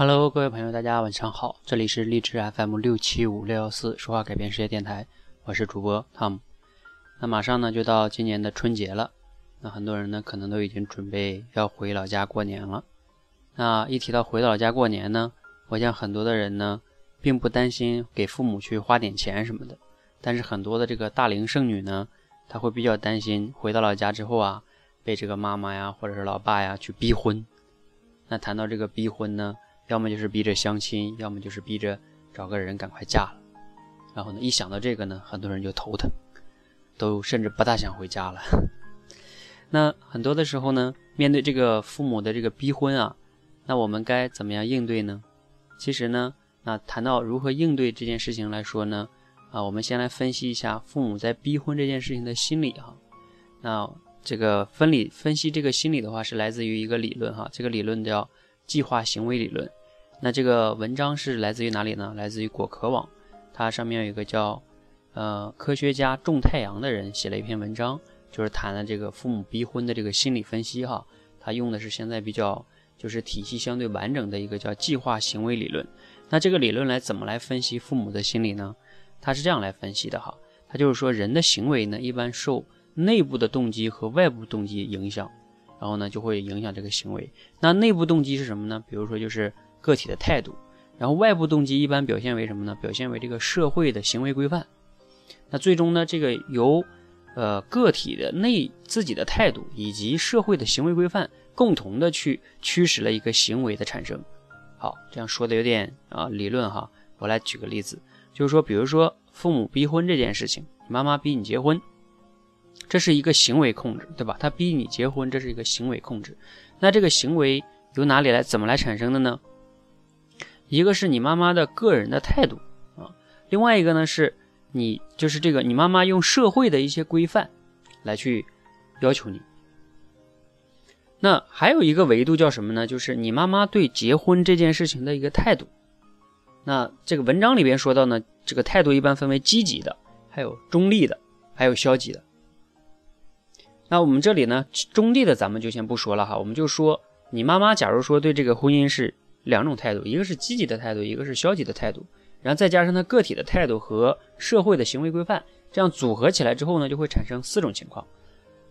Hello，各位朋友，大家晚上好，这里是荔枝 FM 六七五六幺四说话改变世界电台，我是主播 Tom。那马上呢就到今年的春节了，那很多人呢可能都已经准备要回老家过年了。那一提到回老家过年呢，我想很多的人呢并不担心给父母去花点钱什么的，但是很多的这个大龄剩女呢，她会比较担心回到老家之后啊，被这个妈妈呀或者是老爸呀去逼婚。那谈到这个逼婚呢？要么就是逼着相亲，要么就是逼着找个人赶快嫁了。然后呢，一想到这个呢，很多人就头疼，都甚至不大想回家了。那很多的时候呢，面对这个父母的这个逼婚啊，那我们该怎么样应对呢？其实呢，那谈到如何应对这件事情来说呢，啊，我们先来分析一下父母在逼婚这件事情的心理哈。那这个分理分析这个心理的话，是来自于一个理论哈，这个理论叫计划行为理论。那这个文章是来自于哪里呢？来自于果壳网，它上面有一个叫呃科学家种太阳的人写了一篇文章，就是谈了这个父母逼婚的这个心理分析哈。他用的是现在比较就是体系相对完整的一个叫计划行为理论。那这个理论来怎么来分析父母的心理呢？他是这样来分析的哈，他就是说人的行为呢一般受内部的动机和外部动机影响，然后呢就会影响这个行为。那内部动机是什么呢？比如说就是。个体的态度，然后外部动机一般表现为什么呢？表现为这个社会的行为规范。那最终呢，这个由呃个体的内自己的态度以及社会的行为规范共同的去驱使了一个行为的产生。好，这样说的有点啊理论哈。我来举个例子，就是说，比如说父母逼婚这件事情，妈妈逼你结婚，这是一个行为控制，对吧？他逼你结婚，这是一个行为控制。那这个行为由哪里来，怎么来产生的呢？一个是你妈妈的个人的态度啊，另外一个呢是你就是这个你妈妈用社会的一些规范来去要求你。那还有一个维度叫什么呢？就是你妈妈对结婚这件事情的一个态度。那这个文章里边说到呢，这个态度一般分为积极的，还有中立的，还有消极的。那我们这里呢，中立的咱们就先不说了哈，我们就说你妈妈假如说对这个婚姻是。两种态度，一个是积极的态度，一个是消极的态度，然后再加上他个体的态度和社会的行为规范，这样组合起来之后呢，就会产生四种情况。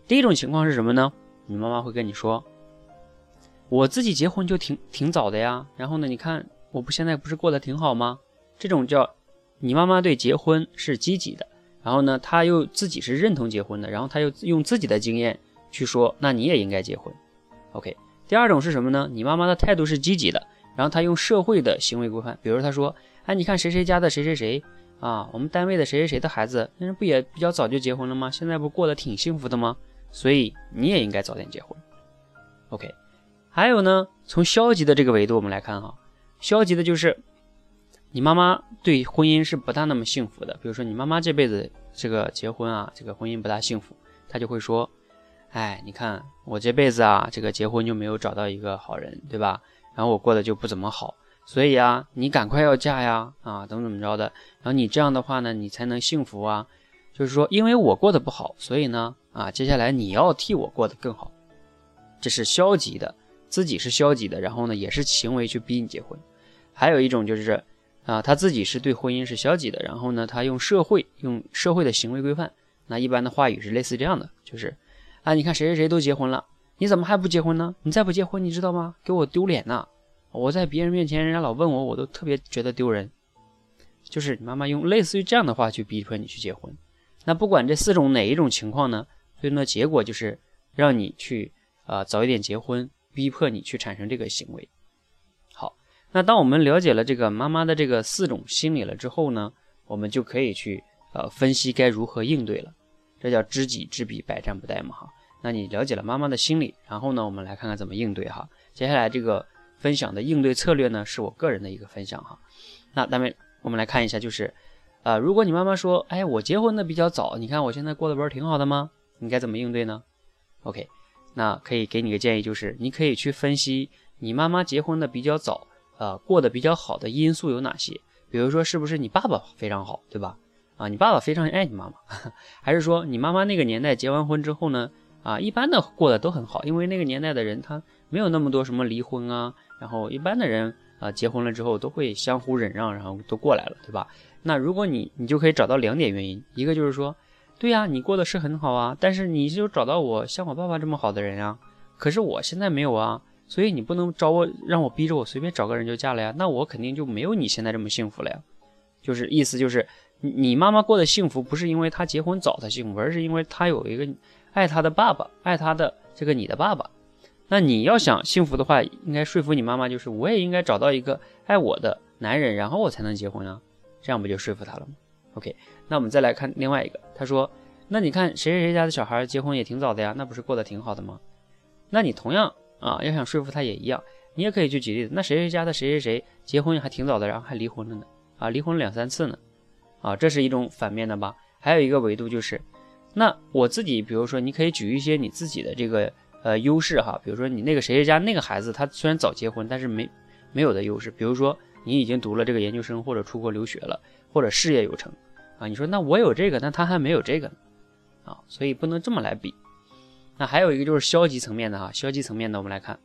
第一种情况是什么呢？你妈妈会跟你说：“我自己结婚就挺挺早的呀，然后呢，你看我不现在不是过得挺好吗？”这种叫你妈妈对结婚是积极的，然后呢，她又自己是认同结婚的，然后她又用自己的经验去说：“那你也应该结婚。”OK。第二种是什么呢？你妈妈的态度是积极的。然后他用社会的行为规范，比如他说：“哎，你看谁谁家的谁谁谁啊，我们单位的谁谁谁的孩子，那人不也比较早就结婚了吗？现在不过得挺幸福的吗？所以你也应该早点结婚。”OK，还有呢，从消极的这个维度我们来看哈，消极的就是你妈妈对婚姻是不大那么幸福的。比如说你妈妈这辈子这个结婚啊，这个婚姻不大幸福，她就会说：“哎，你看我这辈子啊，这个结婚就没有找到一个好人，对吧？”然后我过得就不怎么好，所以啊，你赶快要嫁呀，啊，怎么怎么着的？然后你这样的话呢，你才能幸福啊。就是说，因为我过得不好，所以呢，啊，接下来你要替我过得更好。这是消极的，自己是消极的，然后呢，也是行为去逼你结婚。还有一种就是，啊，他自己是对婚姻是消极的，然后呢，他用社会用社会的行为规范。那一般的话语是类似这样的，就是，啊，你看谁谁谁都结婚了。你怎么还不结婚呢？你再不结婚，你知道吗？给我丢脸呐！我在别人面前，人家老问我，我都特别觉得丢人。就是你妈妈用类似于这样的话去逼迫你去结婚。那不管这四种哪一种情况呢，最终的结果就是让你去啊早一点结婚，逼迫你去产生这个行为。好，那当我们了解了这个妈妈的这个四种心理了之后呢，我们就可以去呃分析该如何应对了。这叫知己知彼，百战不殆嘛哈。那你了解了妈妈的心理，然后呢，我们来看看怎么应对哈。接下来这个分享的应对策略呢，是我个人的一个分享哈。那咱们我们来看一下，就是，呃，如果你妈妈说，哎，我结婚的比较早，你看我现在过得不是挺好的吗？你该怎么应对呢？OK，那可以给你个建议，就是你可以去分析你妈妈结婚的比较早，呃，过得比较好的因素有哪些？比如说，是不是你爸爸非常好，对吧？啊，你爸爸非常爱你妈妈，还是说你妈妈那个年代结完婚之后呢？啊，一般的过得都很好，因为那个年代的人他没有那么多什么离婚啊，然后一般的人啊，结婚了之后都会相互忍让，然后都过来了，对吧？那如果你你就可以找到两点原因，一个就是说，对呀，你过得是很好啊，但是你就找到我像我爸爸这么好的人呀，可是我现在没有啊，所以你不能找我让我逼着我随便找个人就嫁了呀，那我肯定就没有你现在这么幸福了呀。就是意思就是你妈妈过得幸福，不是因为她结婚早才幸福，而是因为她有一个爱他的爸爸，爱他的这个你的爸爸。那你要想幸福的话，应该说服你妈妈，就是我也应该找到一个爱我的男人，然后我才能结婚啊，这样不就说服他了吗？OK，那我们再来看另外一个，他说，那你看谁谁谁家的小孩结婚也挺早的呀，那不是过得挺好的吗？那你同样啊，要想说服他也一样，你也可以去举例子，那谁谁家的谁谁谁结婚还挺早的，然后还离婚了呢，啊，离婚两三次呢，啊，这是一种反面的吧？还有一个维度就是，那我自己，比如说你可以举一些你自己的这个。呃，优势哈，比如说你那个谁谁家那个孩子，他虽然早结婚，但是没没有的优势，比如说你已经读了这个研究生或者出国留学了，或者事业有成啊，你说那我有这个，那他还没有这个呢啊，所以不能这么来比。那还有一个就是消极层面的哈，消极层面的我们来看，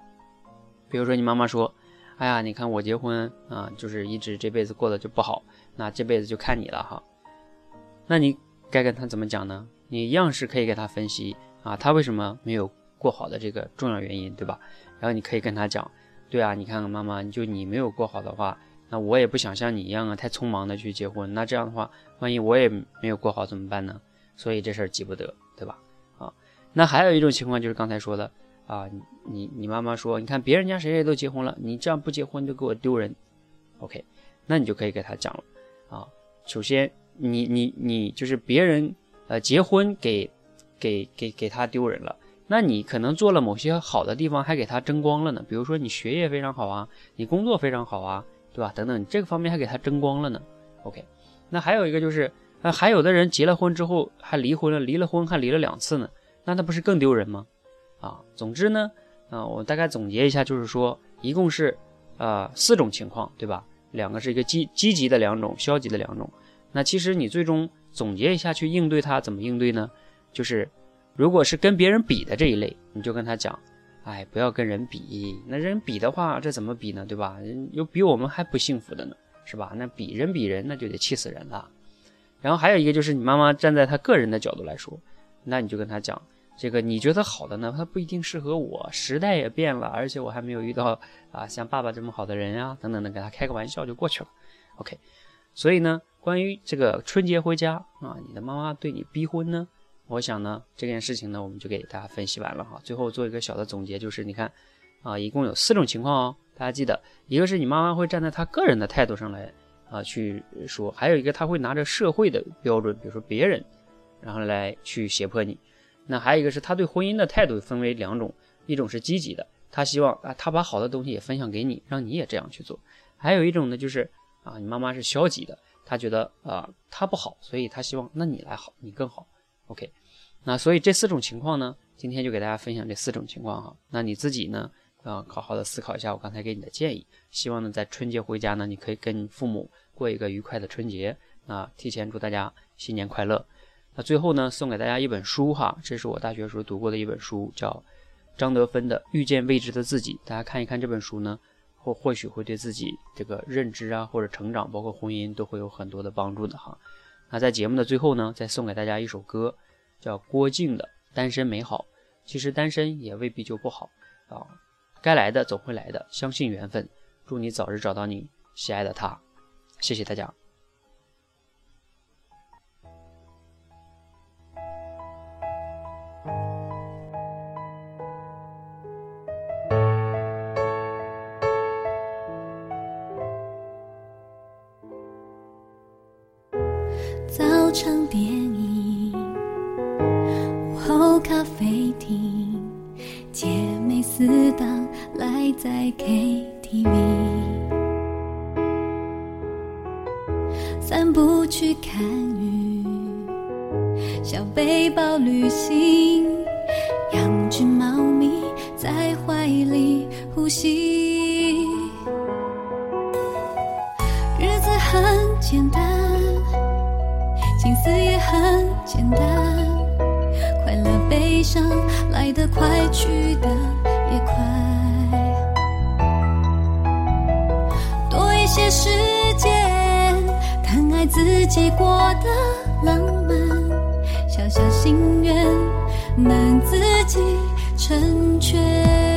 比如说你妈妈说，哎呀，你看我结婚啊，就是一直这辈子过得就不好，那这辈子就看你了哈，那你该跟他怎么讲呢？你一样是可以给他分析啊，他为什么没有。过好的这个重要原因，对吧？然后你可以跟他讲，对啊，你看看妈妈，就你没有过好的话，那我也不想像你一样啊，太匆忙的去结婚。那这样的话，万一我也没有过好怎么办呢？所以这事儿急不得，对吧？啊，那还有一种情况就是刚才说的啊，你你妈妈说，你看别人家谁谁都结婚了，你这样不结婚就给我丢人。OK，那你就可以给他讲了啊。首先，你你你就是别人呃结婚给给给给他丢人了。那你可能做了某些好的地方，还给他争光了呢。比如说你学业非常好啊，你工作非常好啊，对吧？等等，你这个方面还给他争光了呢。OK，那还有一个就是，呃，还有的人结了婚之后还离婚了，离了婚还离了两次呢，那他不是更丢人吗？啊，总之呢，啊，我大概总结一下，就是说，一共是呃四种情况，对吧？两个是一个积积极的两种，消极的两种。那其实你最终总结一下去应对它，怎么应对呢？就是。如果是跟别人比的这一类，你就跟他讲，哎，不要跟人比。那人比的话，这怎么比呢？对吧？人有比我们还不幸福的呢，是吧？那比人比人，那就得气死人了。然后还有一个就是你妈妈站在她个人的角度来说，那你就跟他讲，这个你觉得好的呢，它不一定适合我。时代也变了，而且我还没有遇到啊像爸爸这么好的人啊，等等的，给他开个玩笑就过去了。OK，所以呢，关于这个春节回家啊，你的妈妈对你逼婚呢？我想呢，这件事情呢，我们就给大家分析完了哈。最后做一个小的总结，就是你看，啊，一共有四种情况哦，大家记得，一个是你妈妈会站在她个人的态度上来啊去说，还有一个她会拿着社会的标准，比如说别人，然后来去胁迫你。那还有一个是她对婚姻的态度分为两种，一种是积极的，她希望啊，她把好的东西也分享给你，让你也这样去做。还有一种呢，就是啊，你妈妈是消极的，他觉得啊，他不好，所以他希望那你来好，你更好。OK，那所以这四种情况呢，今天就给大家分享这四种情况哈。那你自己呢，啊，好好的思考一下我刚才给你的建议。希望呢，在春节回家呢，你可以跟父母过一个愉快的春节。那提前祝大家新年快乐。那最后呢，送给大家一本书哈，这是我大学时候读过的一本书，叫张德芬的《遇见未知的自己》。大家看一看这本书呢，或或许会对自己这个认知啊，或者成长，包括婚姻，都会有很多的帮助的哈。那在节目的最后呢，再送给大家一首歌，叫郭靖的《单身美好》。其实单身也未必就不好啊，该来的总会来的，相信缘分。祝你早日找到你心爱的他。谢谢大家。场电影，午后咖啡厅，姐妹四档赖在 KTV，散步去看雨，小背包旅行，养只猫咪在怀里呼吸，简单，快乐悲伤来得快，去得也快。多一些时间，疼爱自己过的浪漫，小小心愿，能自己成全。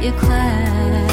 也快